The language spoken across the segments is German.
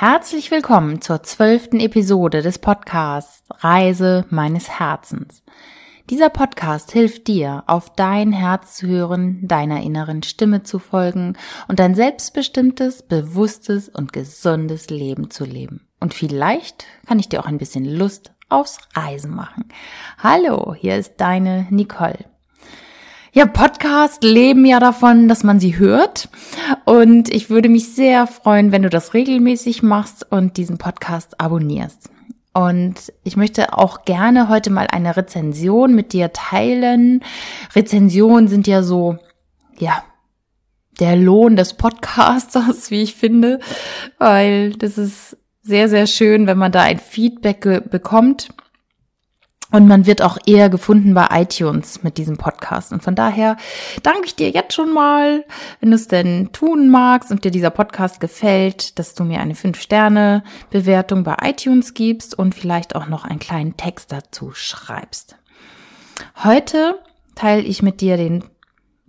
Herzlich willkommen zur zwölften Episode des Podcasts Reise meines Herzens. Dieser Podcast hilft dir, auf dein Herz zu hören, deiner inneren Stimme zu folgen und ein selbstbestimmtes, bewusstes und gesundes Leben zu leben. Und vielleicht kann ich dir auch ein bisschen Lust aufs Reisen machen. Hallo, hier ist deine Nicole. Ja, Podcasts leben ja davon, dass man sie hört. Und ich würde mich sehr freuen, wenn du das regelmäßig machst und diesen Podcast abonnierst. Und ich möchte auch gerne heute mal eine Rezension mit dir teilen. Rezensionen sind ja so, ja, der Lohn des Podcasters, wie ich finde, weil das ist sehr, sehr schön, wenn man da ein Feedback bekommt. Und man wird auch eher gefunden bei iTunes mit diesem Podcast. Und von daher danke ich dir jetzt schon mal, wenn du es denn tun magst und dir dieser Podcast gefällt, dass du mir eine 5-Sterne-Bewertung bei iTunes gibst und vielleicht auch noch einen kleinen Text dazu schreibst. Heute teile ich mit dir den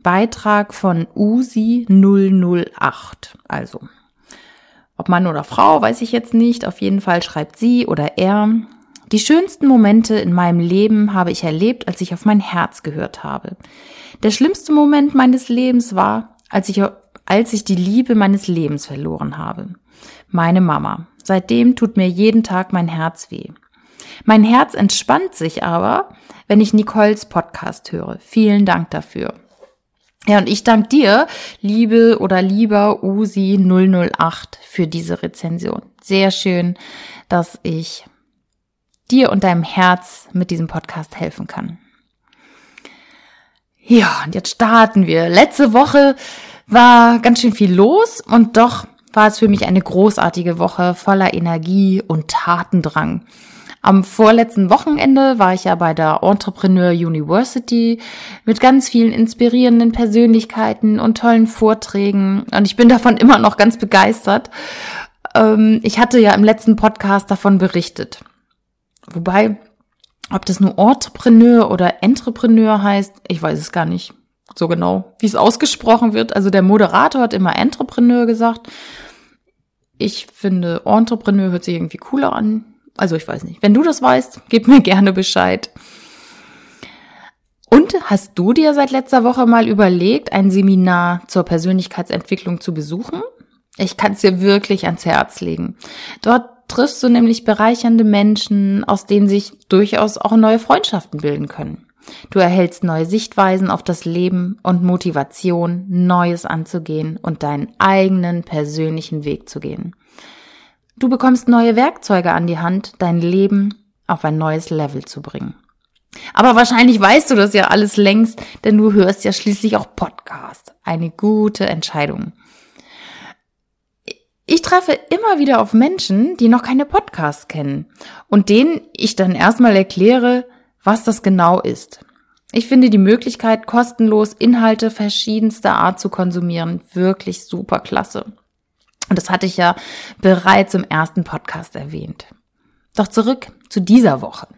Beitrag von Usi 008. Also, ob Mann oder Frau, weiß ich jetzt nicht. Auf jeden Fall schreibt sie oder er die schönsten Momente in meinem Leben habe ich erlebt, als ich auf mein Herz gehört habe. Der schlimmste Moment meines Lebens war, als ich, als ich die Liebe meines Lebens verloren habe. Meine Mama. Seitdem tut mir jeden Tag mein Herz weh. Mein Herz entspannt sich aber, wenn ich Nicoles Podcast höre. Vielen Dank dafür. Ja, und ich danke dir, liebe oder lieber Usi 008 für diese Rezension. Sehr schön, dass ich dir und deinem Herz mit diesem Podcast helfen kann. Ja, und jetzt starten wir. Letzte Woche war ganz schön viel los und doch war es für mich eine großartige Woche voller Energie und Tatendrang. Am vorletzten Wochenende war ich ja bei der Entrepreneur University mit ganz vielen inspirierenden Persönlichkeiten und tollen Vorträgen und ich bin davon immer noch ganz begeistert. Ähm, ich hatte ja im letzten Podcast davon berichtet. Wobei, ob das nur Entrepreneur oder Entrepreneur heißt, ich weiß es gar nicht so genau, wie es ausgesprochen wird. Also der Moderator hat immer Entrepreneur gesagt. Ich finde, Entrepreneur hört sich irgendwie cooler an. Also ich weiß nicht. Wenn du das weißt, gib mir gerne Bescheid. Und hast du dir seit letzter Woche mal überlegt, ein Seminar zur Persönlichkeitsentwicklung zu besuchen? Ich kann es dir wirklich ans Herz legen. Dort triffst du nämlich bereichernde Menschen, aus denen sich durchaus auch neue Freundschaften bilden können. Du erhältst neue Sichtweisen auf das Leben und Motivation, Neues anzugehen und deinen eigenen persönlichen Weg zu gehen. Du bekommst neue Werkzeuge an die Hand, dein Leben auf ein neues Level zu bringen. Aber wahrscheinlich weißt du das ja alles längst, denn du hörst ja schließlich auch Podcast. Eine gute Entscheidung. Ich treffe immer wieder auf Menschen, die noch keine Podcasts kennen und denen ich dann erstmal erkläre, was das genau ist. Ich finde die Möglichkeit, kostenlos Inhalte verschiedenster Art zu konsumieren, wirklich super klasse. Und das hatte ich ja bereits im ersten Podcast erwähnt. Doch zurück zu dieser Woche.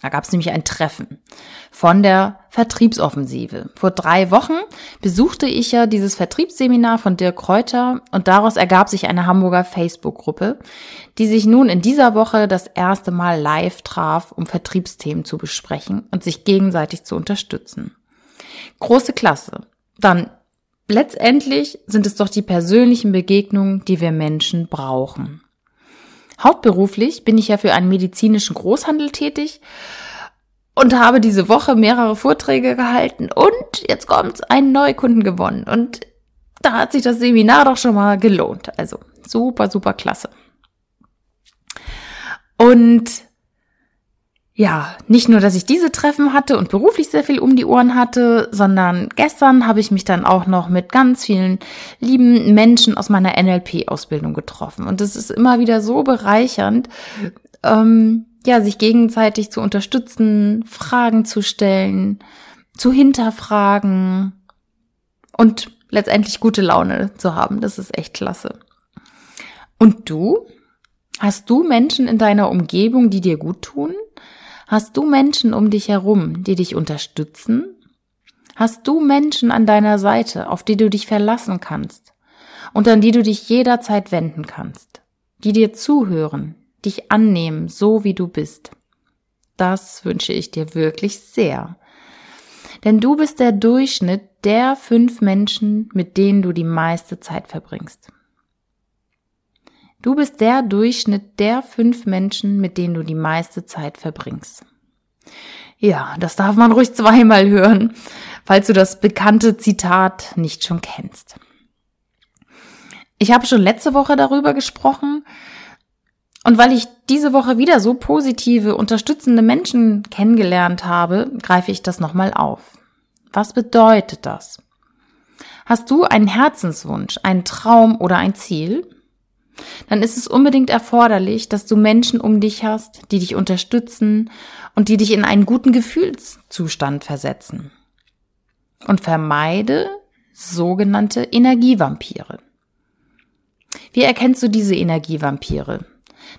Da gab es nämlich ein Treffen von der Vertriebsoffensive. Vor drei Wochen besuchte ich ja dieses Vertriebsseminar von Dirk Kräuter und daraus ergab sich eine Hamburger Facebook-Gruppe, die sich nun in dieser Woche das erste Mal live traf, um Vertriebsthemen zu besprechen und sich gegenseitig zu unterstützen. Große Klasse. Dann letztendlich sind es doch die persönlichen Begegnungen, die wir Menschen brauchen. Hauptberuflich bin ich ja für einen medizinischen Großhandel tätig und habe diese Woche mehrere Vorträge gehalten und jetzt kommt einen Neukunden gewonnen und da hat sich das Seminar doch schon mal gelohnt. Also super, super klasse. Und ja, nicht nur, dass ich diese Treffen hatte und beruflich sehr viel um die Ohren hatte, sondern gestern habe ich mich dann auch noch mit ganz vielen lieben Menschen aus meiner NLP-Ausbildung getroffen. Und es ist immer wieder so bereichernd, ähm, ja, sich gegenseitig zu unterstützen, Fragen zu stellen, zu hinterfragen und letztendlich gute Laune zu haben. Das ist echt klasse. Und du? Hast du Menschen in deiner Umgebung, die dir gut tun? Hast du Menschen um dich herum, die dich unterstützen? Hast du Menschen an deiner Seite, auf die du dich verlassen kannst und an die du dich jederzeit wenden kannst? die dir zuhören, dich annehmen, so wie du bist. Das wünsche ich dir wirklich sehr. Denn du bist der Durchschnitt der fünf Menschen, mit denen du die meiste Zeit verbringst. Du bist der Durchschnitt der fünf Menschen, mit denen du die meiste Zeit verbringst. Ja, das darf man ruhig zweimal hören, falls du das bekannte Zitat nicht schon kennst. Ich habe schon letzte Woche darüber gesprochen, und weil ich diese Woche wieder so positive, unterstützende Menschen kennengelernt habe, greife ich das nochmal auf. Was bedeutet das? Hast du einen Herzenswunsch, einen Traum oder ein Ziel? Dann ist es unbedingt erforderlich, dass du Menschen um dich hast, die dich unterstützen und die dich in einen guten Gefühlszustand versetzen. Und vermeide sogenannte Energievampire. Wie erkennst du diese Energievampire?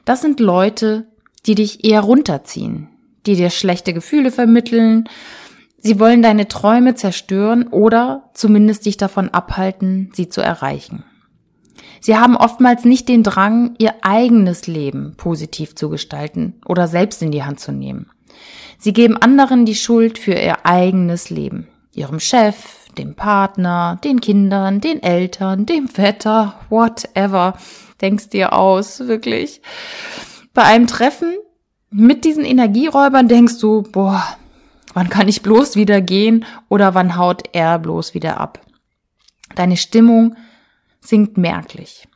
Das sind Leute, die dich eher runterziehen, die dir schlechte Gefühle vermitteln. Sie wollen deine Träume zerstören oder zumindest dich davon abhalten, sie zu erreichen. Sie haben oftmals nicht den Drang, ihr eigenes Leben positiv zu gestalten oder selbst in die Hand zu nehmen. Sie geben anderen die Schuld für ihr eigenes Leben. Ihrem Chef, dem Partner, den Kindern, den Eltern, dem Vetter, whatever denkst dir aus, wirklich. Bei einem Treffen mit diesen Energieräubern denkst du, boah, wann kann ich bloß wieder gehen oder wann haut er bloß wieder ab? Deine Stimmung sinkt merklich.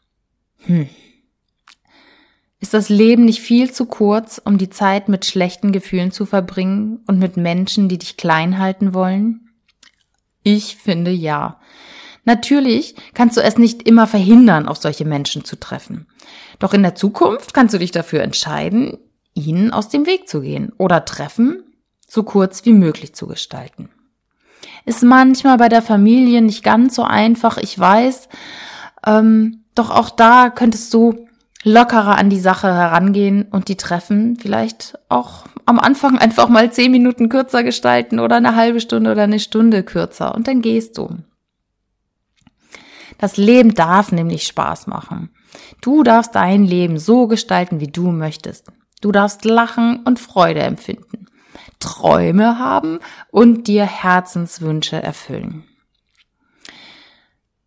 Hm. Ist das Leben nicht viel zu kurz, um die Zeit mit schlechten Gefühlen zu verbringen und mit Menschen, die dich klein halten wollen? Ich finde ja. Natürlich kannst du es nicht immer verhindern, auf solche Menschen zu treffen. Doch in der Zukunft kannst du dich dafür entscheiden, ihnen aus dem Weg zu gehen oder Treffen so kurz wie möglich zu gestalten. Ist manchmal bei der Familie nicht ganz so einfach, ich weiß, ähm, doch auch da könntest du lockerer an die Sache herangehen und die Treffen vielleicht auch am Anfang einfach mal zehn Minuten kürzer gestalten oder eine halbe Stunde oder eine Stunde kürzer und dann gehst du. Das Leben darf nämlich Spaß machen. Du darfst dein Leben so gestalten, wie du möchtest. Du darfst lachen und Freude empfinden, Träume haben und dir Herzenswünsche erfüllen.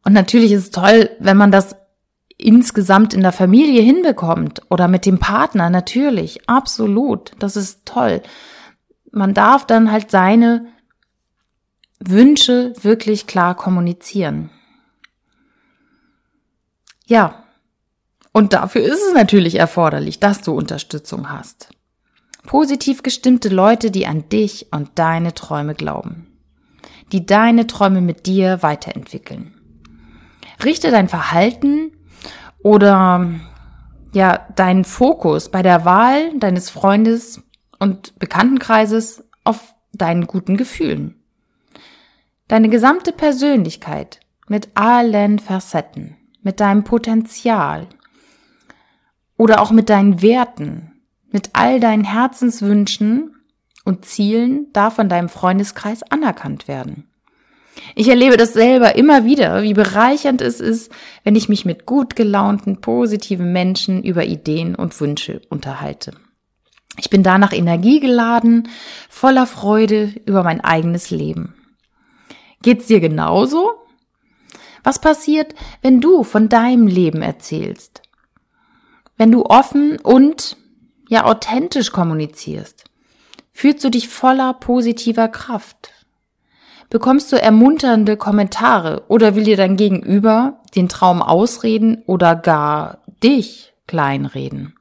Und natürlich ist es toll, wenn man das insgesamt in der Familie hinbekommt oder mit dem Partner, natürlich, absolut, das ist toll. Man darf dann halt seine Wünsche wirklich klar kommunizieren. Ja, und dafür ist es natürlich erforderlich, dass du Unterstützung hast. Positiv gestimmte Leute, die an dich und deine Träume glauben, die deine Träume mit dir weiterentwickeln. Richte dein Verhalten oder ja, deinen Fokus bei der Wahl deines Freundes und Bekanntenkreises auf deinen guten Gefühlen. Deine gesamte Persönlichkeit mit allen Facetten mit deinem Potenzial oder auch mit deinen Werten, mit all deinen Herzenswünschen und Zielen darf von deinem Freundeskreis anerkannt werden. Ich erlebe das selber immer wieder, wie bereichernd es ist, wenn ich mich mit gut gelaunten, positiven Menschen über Ideen und Wünsche unterhalte. Ich bin danach energiegeladen, voller Freude über mein eigenes Leben. Geht's dir genauso? Was passiert, wenn du von deinem Leben erzählst? Wenn du offen und ja authentisch kommunizierst, fühlst du dich voller positiver Kraft. Bekommst du ermunternde Kommentare oder will dir dein Gegenüber den Traum ausreden oder gar dich kleinreden?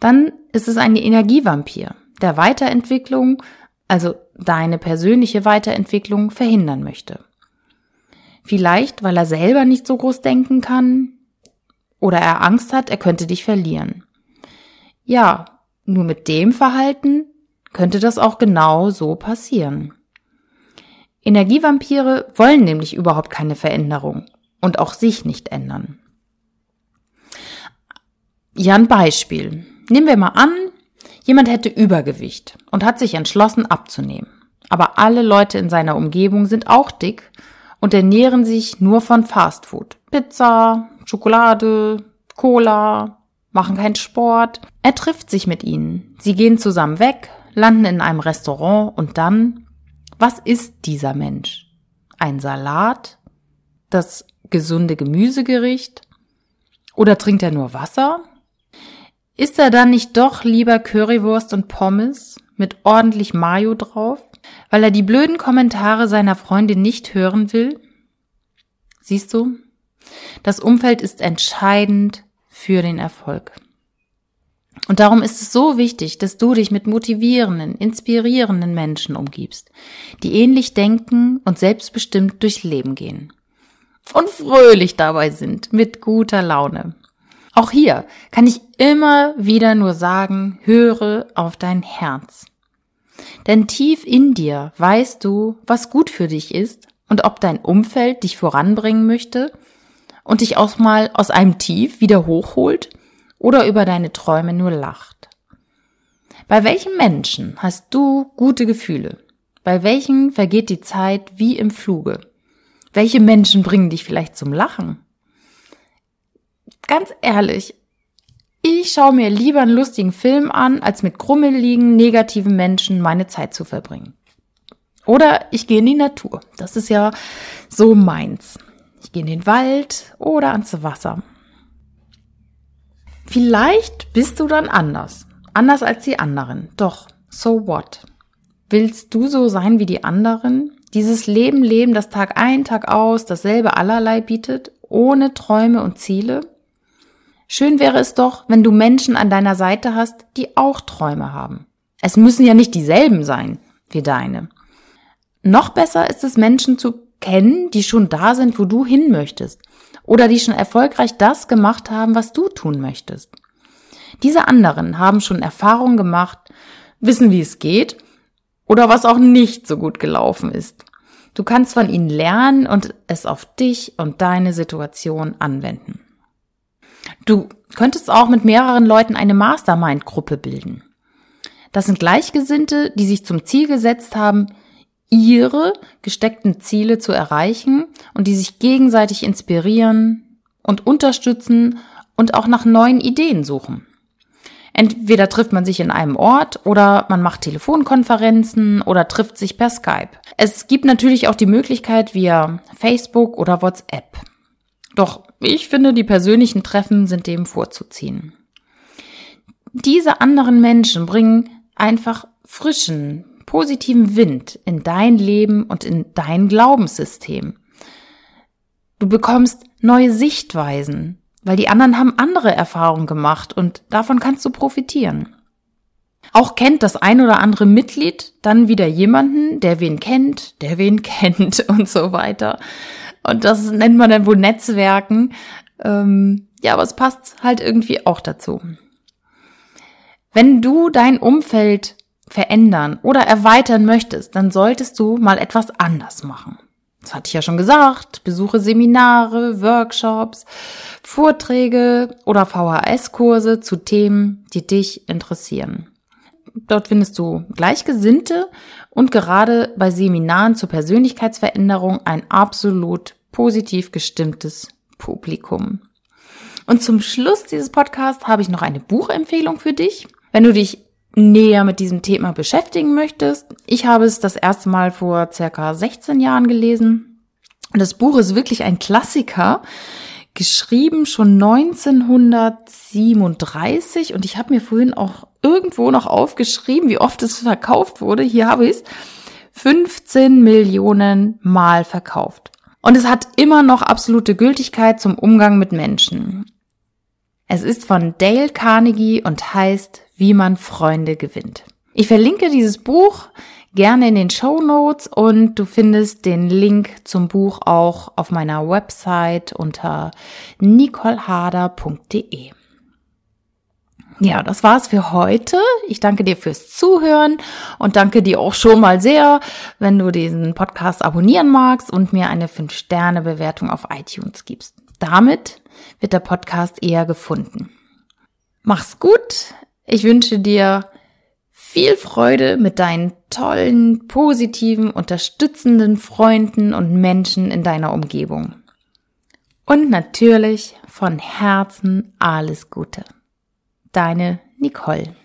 Dann ist es ein Energievampir, der Weiterentwicklung, also deine persönliche Weiterentwicklung verhindern möchte. Vielleicht, weil er selber nicht so groß denken kann oder er Angst hat, er könnte dich verlieren. Ja, nur mit dem Verhalten könnte das auch genau so passieren. Energievampire wollen nämlich überhaupt keine Veränderung und auch sich nicht ändern. Ja, ein Beispiel. Nehmen wir mal an, jemand hätte Übergewicht und hat sich entschlossen abzunehmen. Aber alle Leute in seiner Umgebung sind auch dick und ernähren sich nur von Fastfood. Pizza, Schokolade, Cola, machen keinen Sport. Er trifft sich mit ihnen. Sie gehen zusammen weg, landen in einem Restaurant und dann, was ist dieser Mensch? Ein Salat? Das gesunde Gemüsegericht? Oder trinkt er nur Wasser? Ist er dann nicht doch lieber Currywurst und Pommes mit ordentlich Mayo drauf, weil er die blöden Kommentare seiner Freundin nicht hören will? Siehst du? Das Umfeld ist entscheidend für den Erfolg. Und darum ist es so wichtig, dass du dich mit motivierenden, inspirierenden Menschen umgibst, die ähnlich denken und selbstbestimmt durchs Leben gehen. Und fröhlich dabei sind, mit guter Laune. Auch hier kann ich immer wieder nur sagen, höre auf dein Herz. Denn tief in dir weißt du, was gut für dich ist und ob dein Umfeld dich voranbringen möchte und dich auch mal aus einem Tief wieder hochholt oder über deine Träume nur lacht. Bei welchem Menschen hast du gute Gefühle? Bei welchen vergeht die Zeit wie im Fluge? Welche Menschen bringen dich vielleicht zum Lachen? ganz ehrlich, ich schaue mir lieber einen lustigen Film an, als mit krummeligen, negativen Menschen meine Zeit zu verbringen. Oder ich gehe in die Natur. Das ist ja so meins. Ich gehe in den Wald oder ans Wasser. Vielleicht bist du dann anders. Anders als die anderen. Doch, so what? Willst du so sein wie die anderen? Dieses Leben leben, das Tag ein, Tag aus, dasselbe allerlei bietet, ohne Träume und Ziele? Schön wäre es doch, wenn du Menschen an deiner Seite hast, die auch Träume haben. Es müssen ja nicht dieselben sein wie deine. Noch besser ist es, Menschen zu kennen, die schon da sind, wo du hin möchtest. Oder die schon erfolgreich das gemacht haben, was du tun möchtest. Diese anderen haben schon Erfahrungen gemacht, wissen, wie es geht oder was auch nicht so gut gelaufen ist. Du kannst von ihnen lernen und es auf dich und deine Situation anwenden. Du könntest auch mit mehreren Leuten eine Mastermind-Gruppe bilden. Das sind Gleichgesinnte, die sich zum Ziel gesetzt haben, ihre gesteckten Ziele zu erreichen und die sich gegenseitig inspirieren und unterstützen und auch nach neuen Ideen suchen. Entweder trifft man sich in einem Ort oder man macht Telefonkonferenzen oder trifft sich per Skype. Es gibt natürlich auch die Möglichkeit via Facebook oder WhatsApp. Doch ich finde, die persönlichen Treffen sind dem vorzuziehen. Diese anderen Menschen bringen einfach frischen, positiven Wind in dein Leben und in dein Glaubenssystem. Du bekommst neue Sichtweisen, weil die anderen haben andere Erfahrungen gemacht und davon kannst du profitieren. Auch kennt das ein oder andere Mitglied dann wieder jemanden, der wen kennt, der wen kennt und so weiter. Und das nennt man dann wohl Netzwerken. Ähm, ja, aber es passt halt irgendwie auch dazu. Wenn du dein Umfeld verändern oder erweitern möchtest, dann solltest du mal etwas anders machen. Das hatte ich ja schon gesagt. Besuche Seminare, Workshops, Vorträge oder VHS-Kurse zu Themen, die dich interessieren. Dort findest du Gleichgesinnte und gerade bei Seminaren zur Persönlichkeitsveränderung ein absolut positiv gestimmtes Publikum. Und zum Schluss dieses Podcasts habe ich noch eine Buchempfehlung für dich. Wenn du dich näher mit diesem Thema beschäftigen möchtest, ich habe es das erste Mal vor circa 16 Jahren gelesen. Das Buch ist wirklich ein Klassiker, geschrieben schon 1937 und ich habe mir vorhin auch irgendwo noch aufgeschrieben, wie oft es verkauft wurde. Hier habe ich es. 15 Millionen Mal verkauft. Und es hat immer noch absolute Gültigkeit zum Umgang mit Menschen. Es ist von Dale Carnegie und heißt Wie man Freunde gewinnt. Ich verlinke dieses Buch gerne in den Show Notes und du findest den Link zum Buch auch auf meiner Website unter nicoleharder.de. Ja, das war's für heute. Ich danke dir fürs Zuhören und danke dir auch schon mal sehr, wenn du diesen Podcast abonnieren magst und mir eine 5-Sterne-Bewertung auf iTunes gibst. Damit wird der Podcast eher gefunden. Mach's gut. Ich wünsche dir viel Freude mit deinen tollen, positiven, unterstützenden Freunden und Menschen in deiner Umgebung. Und natürlich von Herzen alles Gute. deine Nicole.